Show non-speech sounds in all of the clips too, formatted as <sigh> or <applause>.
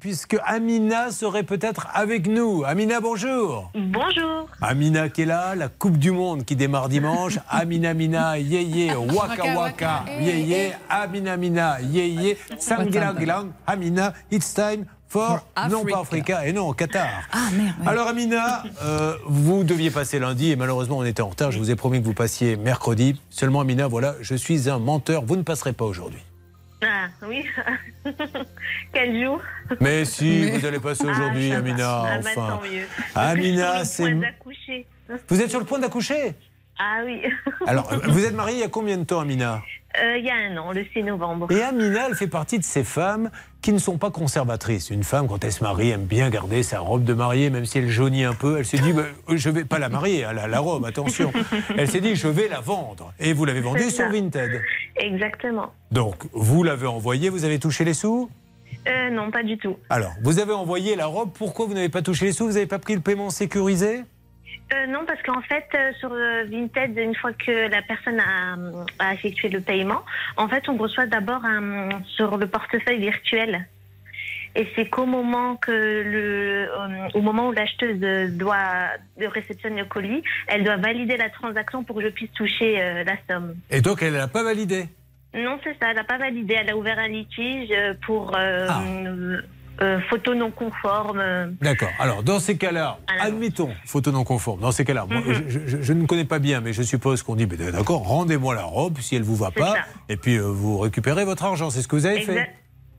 puisque Amina serait peut-être avec nous. Amina, bonjour. Bonjour. Amina qui est là, la Coupe du Monde qui démarre dimanche. <laughs> Amina Mina, yé waka waka, yé Amina Mina, yé Sangla Glang, Amina, it's time for, non pas Africa, et non, Qatar. Ah merde. Alors Amina, euh, vous deviez passer lundi et malheureusement on était en retard. Je vous ai promis que vous passiez mercredi. Seulement Amina, voilà, je suis un menteur. Vous ne passerez pas aujourd'hui. Ah oui. <laughs> Quel jour Mais si, vous allez passer aujourd'hui, Ah, va. Amina. Ah, bah, enfin, tant mieux. Amina, c'est. sur le point d'accoucher. Vous êtes sur le point d'accoucher? Ah oui. Alors, vous êtes mariée il y a combien de temps, Amina? Euh, Il y a un an, le 6 novembre. Et Amina, elle fait partie de ces femmes qui ne sont pas conservatrices. Une femme, quand elle se marie, aime bien garder sa robe de mariée, même si elle jaunit un peu. Elle s'est dit, bah, je vais pas la marier, hein, la, la robe, attention. <laughs> Elle s'est dit, je vais la vendre. Et vous l'avez vendue sur. Vinted. Exactement. Donc, vous l'avez envoyée, vous avez touché les sous? Euh, non, pas du tout. Alors, vous avez envoyé la robe, pourquoi vous n'avez pas touché les sous? Vous n'avez pas pris le paiement sécurisé? Euh, non, parce qu'en fait, euh, sur euh, Vinted, une fois que la personne a, a effectué le paiement, en fait, on reçoit d'abord sur le portefeuille virtuel. Et c'est qu'au moment que le, au moment où l'acheteuse doit de réceptionner le colis, elle doit valider la transaction pour que je puisse toucher la somme. Et donc, elle ne l'a pas validé Non, c'est ça, elle n'a pas validé. Elle a ouvert un litige pour Ah. Euh, photo non conforme. D'accord. Alors, dans ces cas-là, Alors. admettons, photo non conforme. Dans ces cas-là, moi, Mhm. je, je- je ne connais pas bien, mais je suppose qu'on dit, mais d'accord, rendez-moi la robe si elle vous va pas, ça. et puis euh, vous récupérez votre argent. C'est ce que vous avez fait.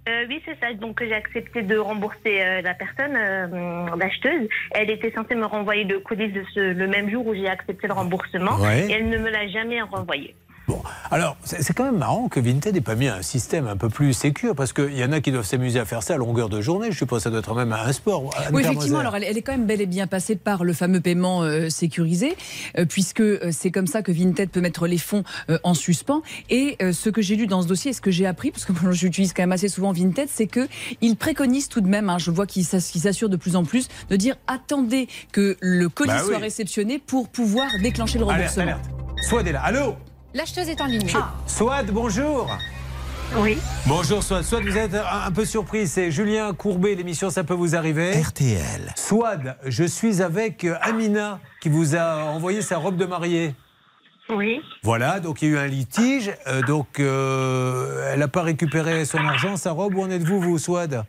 Euh, oui, c'est ça. Donc, j'ai accepté de rembourser euh, la personne, euh, l'acheteuse. Elle était censée me renvoyer le colis de ce- le même jour où j'ai accepté le remboursement. Ouais. Et elle ne me l'a jamais renvoyé. Bon, alors, c'est quand même marrant que Vinted n'ait pas mis un système un peu plus sécur, parce qu'il y en a qui doivent s'amuser à faire ça à longueur de journée. Je suppose que ça doit être même un sport. Oui, effectivement. Alors, elle, elle est quand même bel et bien passée par le fameux paiement euh, sécurisé, euh, puisque euh, c'est comme ça que Vinted peut mettre les fonds euh, en suspens. Et ce que j'ai lu dans ce dossier, et ce que j'ai appris, parce que moi, <laughs> j'utilise quand même assez souvent Vinted, c'est que il préconise tout de même, hein, je vois qu'il s'ass- qu'il s'assure de plus en plus, de dire attendez que le colis Bah oui. soit réceptionné pour pouvoir déclencher le Alerte, remboursement. alerte. Swad est là. Allô? L'acheteuse est en ligne. Swad, bonjour. Oui. Bonjour Swad. Swad, vous êtes un, un peu surpris. C'est Julien Courbet, l'émission Ça peut vous arriver. RTL. Swad, je suis avec euh, Amina qui vous a envoyé sa robe de mariée. Oui. Voilà, donc il y a eu un litige. euh, donc euh, elle n'a pas récupéré son argent, sa robe. Où en êtes-vous, vous, Swad?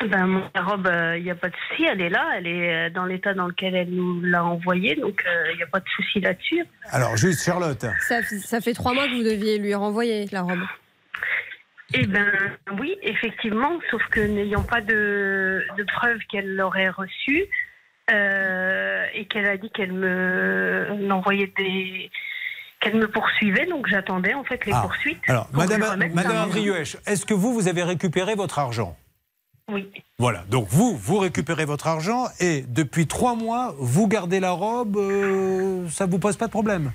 Ben, mon robe, il n'y a pas de souci. Elle est là. Elle est euh, dans l'état dans lequel elle nous l'a envoyée. Donc, il n'y a pas de souci là-dessus. Alors, juste Charlotte. Ça, ça fait trois mois que vous deviez lui renvoyer la robe. Eh ben oui, effectivement, sauf que n'ayant pas de, de preuves qu'elle l'aurait reçue euh, et qu'elle a dit qu'elle me envoyait des qu'elle me poursuivait, donc j'attendais en fait les Ah, poursuites. Alors, pour Madame, Madame Andrieuech, est-ce que vous, vous avez récupéré votre argent? Oui. Voilà, donc vous, vous récupérez votre argent et depuis trois mois, vous gardez la robe, euh, ça vous pose pas de problème?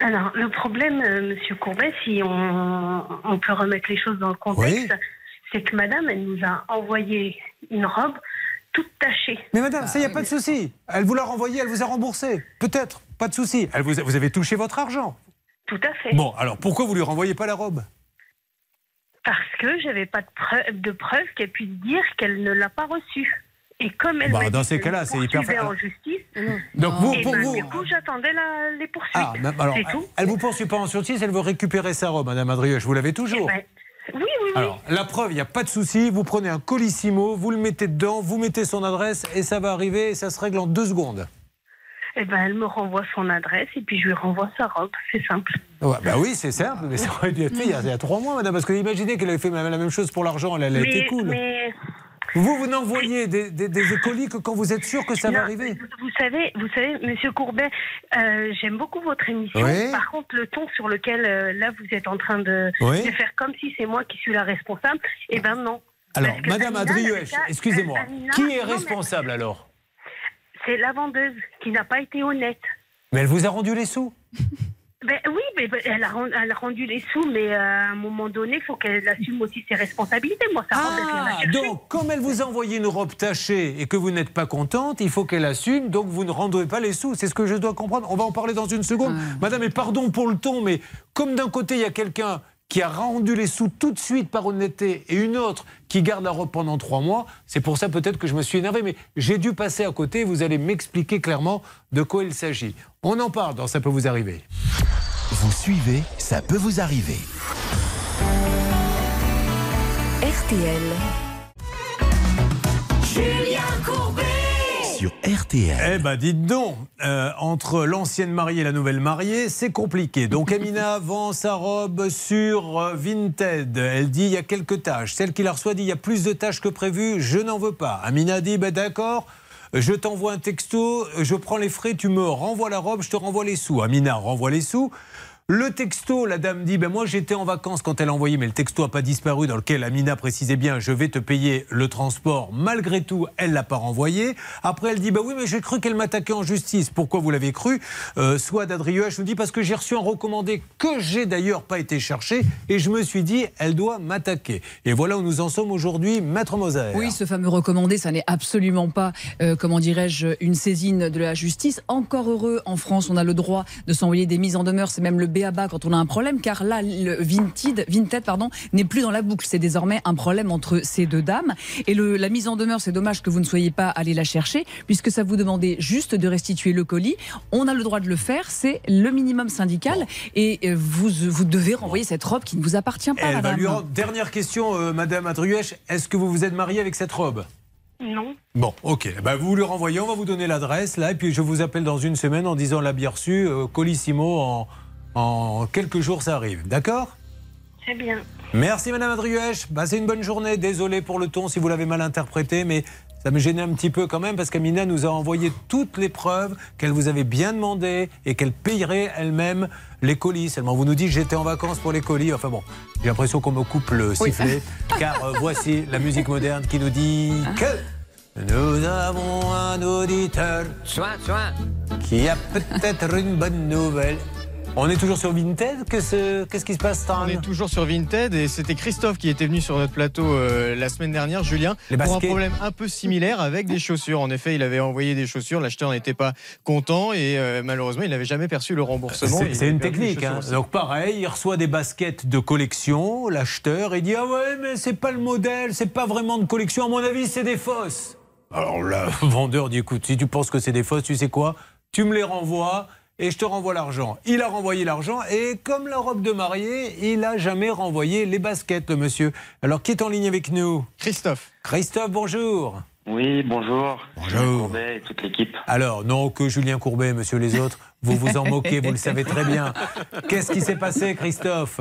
Alors le problème, euh, Monsieur Courbet, si on, on peut remettre les choses dans le contexte, c'est que Madame, elle nous a envoyé une robe toute tachée. Mais madame, ça, il n'y a pas de souci. Elle vous l'a renvoyé, elle vous a remboursé. Peut-être, pas de souci. Elle vous, a- vous avez touché votre argent. Tout à fait. Bon, alors pourquoi vous lui renvoyez pas la robe? Parce que j'avais pas de preuve, de preuve qu'elle puisse dire qu'elle ne l'a pas reçue. Et comme elle Bah, dans ces cas-là, c'est hyper en justice, Donc Non. vous, et pour ben, vous. du coup j'attendais la- les poursuites. Ah, alors, c'est tout. elle vous poursuit pas en justice, elle veut récupérer sa robe, Madame Adrioche. Vous l'avez toujours. Ouais. Oui, oui, oui. Alors, la preuve, il n'y a pas de souci. Vous prenez un colissimo, vous le mettez dedans, vous mettez son adresse et ça va arriver et ça se règle en deux secondes. Eh ben, elle me renvoie son adresse et puis je lui renvoie sa robe. C'est simple. Ouais, bah oui, c'est simple, mais ça aurait dû être fait il y a, il y a trois mois, madame. Parce que imaginez qu'elle avait fait la même chose pour l'argent, elle, elle a été cool. mais- Vous, vous n'envoyez des, des, des colis que quand vous êtes sûr que ça va arriver. Vous, savez, vous savez, Monsieur Courbet, euh, j'aime beaucoup votre émission. Oui. Par contre, le ton sur lequel euh, là vous êtes en train de, Oui. de faire comme si c'est moi qui suis la responsable, eh ben non. Alors, madame Amina, Adrioche, elle a- excusez-moi, Amina- qui est responsable alors? C'est la vendeuse qui n'a pas été honnête. Mais elle vous a rendu les sous <laughs> Ben oui, mais ben, elle, a, ren- elle a rendu les sous, mais euh, à un moment donné, il faut qu'elle assume aussi ses responsabilités. Moi, ça Ah, donc, comme elle vous a envoyé une robe tachée et que vous n'êtes pas contente, il faut qu'elle assume, donc vous ne rendrez pas les sous. C'est ce que je dois comprendre. On va en parler dans une seconde. Ah. Madame, et pardon pour le ton, mais comme d'un côté, il y a quelqu'un qui a rendu les sous tout de suite par honnêteté et une autre qui garde la robe pendant trois mois. C'est pour ça peut-être que je me suis énervé, mais j'ai dû passer à côté. Vous allez m'expliquer clairement de quoi il s'agit. On en parle dans Ça peut vous arriver. Vous suivez, ça peut vous arriver. RTL. Sur RTL. Eh ben dites donc, euh, entre l'ancienne mariée et la nouvelle mariée, c'est compliqué. Donc Amina <laughs> vend sa robe sur euh, Vinted. Elle dit il y a quelques tâches. Celle qui la reçoit dit il y a plus de tâches que prévu, je n'en veux pas. Amina dit ben d'accord. Je t'envoie un texto, je prends les frais, tu me renvoies la robe, je te renvoie les sous. Amina renvoie les sous. Le texto, la dame dit, ben moi j'étais en vacances quand elle a envoyé, mais le texto n'a pas disparu, dans lequel Amina précisait bien, je vais te payer le transport. Malgré tout, elle l'a pas renvoyé. Après, elle dit, ben oui, mais j'ai cru qu'elle m'attaquait en justice. Pourquoi vous l'avez cru? Euh, Soit d'Adrien, je vous dis, parce que j'ai reçu un recommandé que j'ai d'ailleurs pas été cherché, et je me suis dit, elle doit m'attaquer. Et voilà où nous en sommes aujourd'hui, Maître Moser. Oui, ce fameux recommandé, ça n'est absolument pas, euh, comment dirais-je, une saisine de la justice. Encore heureux, en France, on a le droit de s'envoyer des mises en demeure, c'est même le à bas quand on a un problème, car là, le Vinted, Vinted pardon, n'est plus dans la boucle. C'est désormais un problème entre ces deux dames. Et le, la mise en demeure, c'est dommage que vous ne soyez pas allé la chercher, puisque ça vous demandait juste de restituer le colis. On a le droit de le faire, c'est le minimum syndical. Et euh, vous, vous devez renvoyer cette robe qui ne vous appartient pas, madame. Dernière question, euh, madame Adruèche. Est-ce que vous vous êtes mariée avec cette robe? Non. Bon, ok. Bah, vous lui renvoyez, on va vous donner l'adresse là, et puis je vous appelle dans une semaine en disant l'a bien reçu, euh, Colissimo en, en quelques jours, ça arrive. D'accord? Très bien. Merci, Madame Adrièche. Passez une bonne journée. Désolé pour le ton si vous l'avez mal interprété, mais ça me gênait un petit peu quand même parce qu'Amina nous a envoyé toutes les preuves qu'elle vous avait bien demandé et qu'elle payerait elle-même les colis. Seulement, vous nous dites j'étais en vacances pour les colis. Enfin bon, j'ai l'impression qu'on me coupe le sifflet. <laughs> Car euh, voici la musique moderne qui nous dit que nous avons un auditeur qui a peut-être une bonne nouvelle. On est toujours sur Vinted Qu'est-ce qui se passe, On est toujours sur Vinted et c'était Christophe qui était venu sur notre plateau euh, la semaine dernière, Julien, pour un problème un peu similaire avec des chaussures. En effet, il avait envoyé des chaussures, l'acheteur n'était pas content et euh, malheureusement, il n'avait jamais perçu le remboursement. C'est une technique. Hein. Donc pareil, il reçoit des baskets de collection, l'acheteur, il dit ah ouais mais c'est pas le modèle, c'est pas vraiment de collection. À mon avis, c'est des fausses. Alors le <laughs> vendeur dit écoute, si tu penses que c'est des fausses, tu sais quoi? Tu me les renvoies et je te renvoie l'argent. Il a renvoyé l'argent et comme la robe de mariée, il n'a jamais renvoyé les baskets, le monsieur. Alors qui est en ligne avec nous? Christophe. Christophe, bonjour. Oui, bonjour. Bonjour. Courbet et toute l'équipe. Alors, non, que Julien Courbet, monsieur les autres, vous vous en moquez, vous le savez très bien. Qu'est-ce qui s'est passé, Christophe?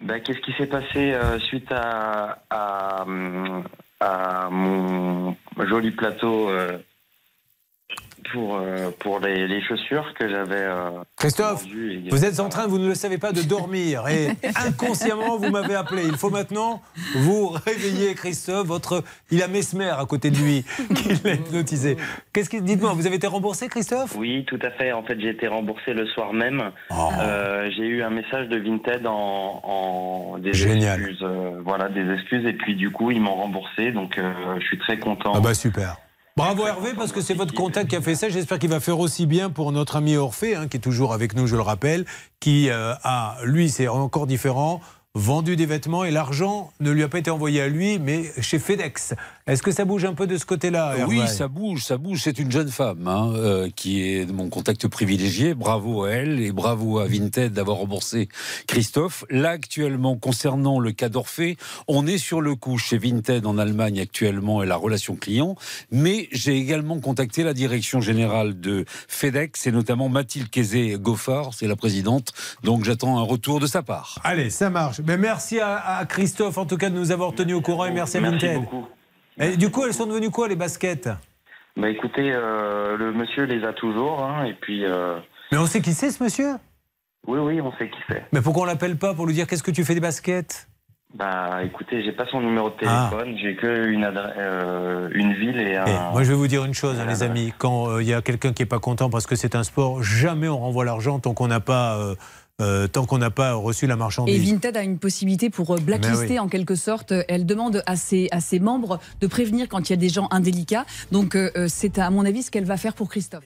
Ben, Qu'est-ce qui s'est passé euh, suite à, à, mon joli plateau euh, pour, euh, pour les, chaussures que j'avais. Euh, Christophe, vous êtes en train, vous ne le savez pas, de dormir et <laughs> inconsciemment vous m'avez appelé. Il faut maintenant vous réveiller, Christophe. Votre, il a Mesmer à côté de lui <laughs> qui l'a hypnotisé. Qu'est-ce que dites-moi, vous avez été remboursé, Christophe? Oui, tout à fait. En fait, j'ai été remboursé le soir même. Oh. Euh, j'ai eu un message de Vinted en, en des Génial. excuses, voilà, des excuses et puis du coup ils m'ont remboursé. Donc je suis très content. Ah bah super. Bravo Hervé, parce que c'est votre contact qui a fait ça. J'espère qu'il va faire aussi bien pour notre ami Orphée, hein, qui est toujours avec nous, je le rappelle, qui euh, a, lui, c'est encore différent, vendu des vêtements et l'argent ne lui a pas été envoyé à lui, mais chez FedEx. Est-ce que ça bouge un peu de ce côté-là Oui, ça bouge, ça bouge. C'est une jeune femme hein, euh, qui est mon contact privilégié. Bravo à elle et bravo à Vinted d'avoir remboursé Christophe. Là, actuellement, concernant le cas d'Orphée, on est sur le coup chez Vinted en Allemagne actuellement et la relation client. Mais j'ai également contacté la direction générale de FedEx et notamment Mathilde Kézé-Goffard, c'est la présidente. Donc j'attends un retour de sa part. Allez, ça marche. Mais merci à, Christophe en tout cas de nous avoir tenus au courant et merci, à Vinted. Beaucoup. Et du coup, elles sont devenues quoi les baskets? Bah écoutez, euh, le monsieur les a toujours, hein, et puis. Euh, Mais on sait qui c'est ce monsieur? Oui, oui, on sait qui c'est. Mais pourquoi on l'appelle pas pour lui dire qu'est-ce que tu fais des baskets? Bah écoutez, j'ai pas son numéro de ah. téléphone, j'ai que une, euh, une ville et un. Eh, moi je vais vous dire une chose, hein, les amis, quand il y a quelqu'un qui est pas content parce que c'est un sport, jamais on renvoie l'argent tant qu'on n'a pas euh, tant qu'on n'a pas reçu la marchandise. Et Vinted a une possibilité pour euh, blacklister en quelque sorte. Elle demande à ses, à ses membres de prévenir quand il y a des gens indélicats. Donc euh, c'est à mon avis ce qu'elle va faire pour Christophe.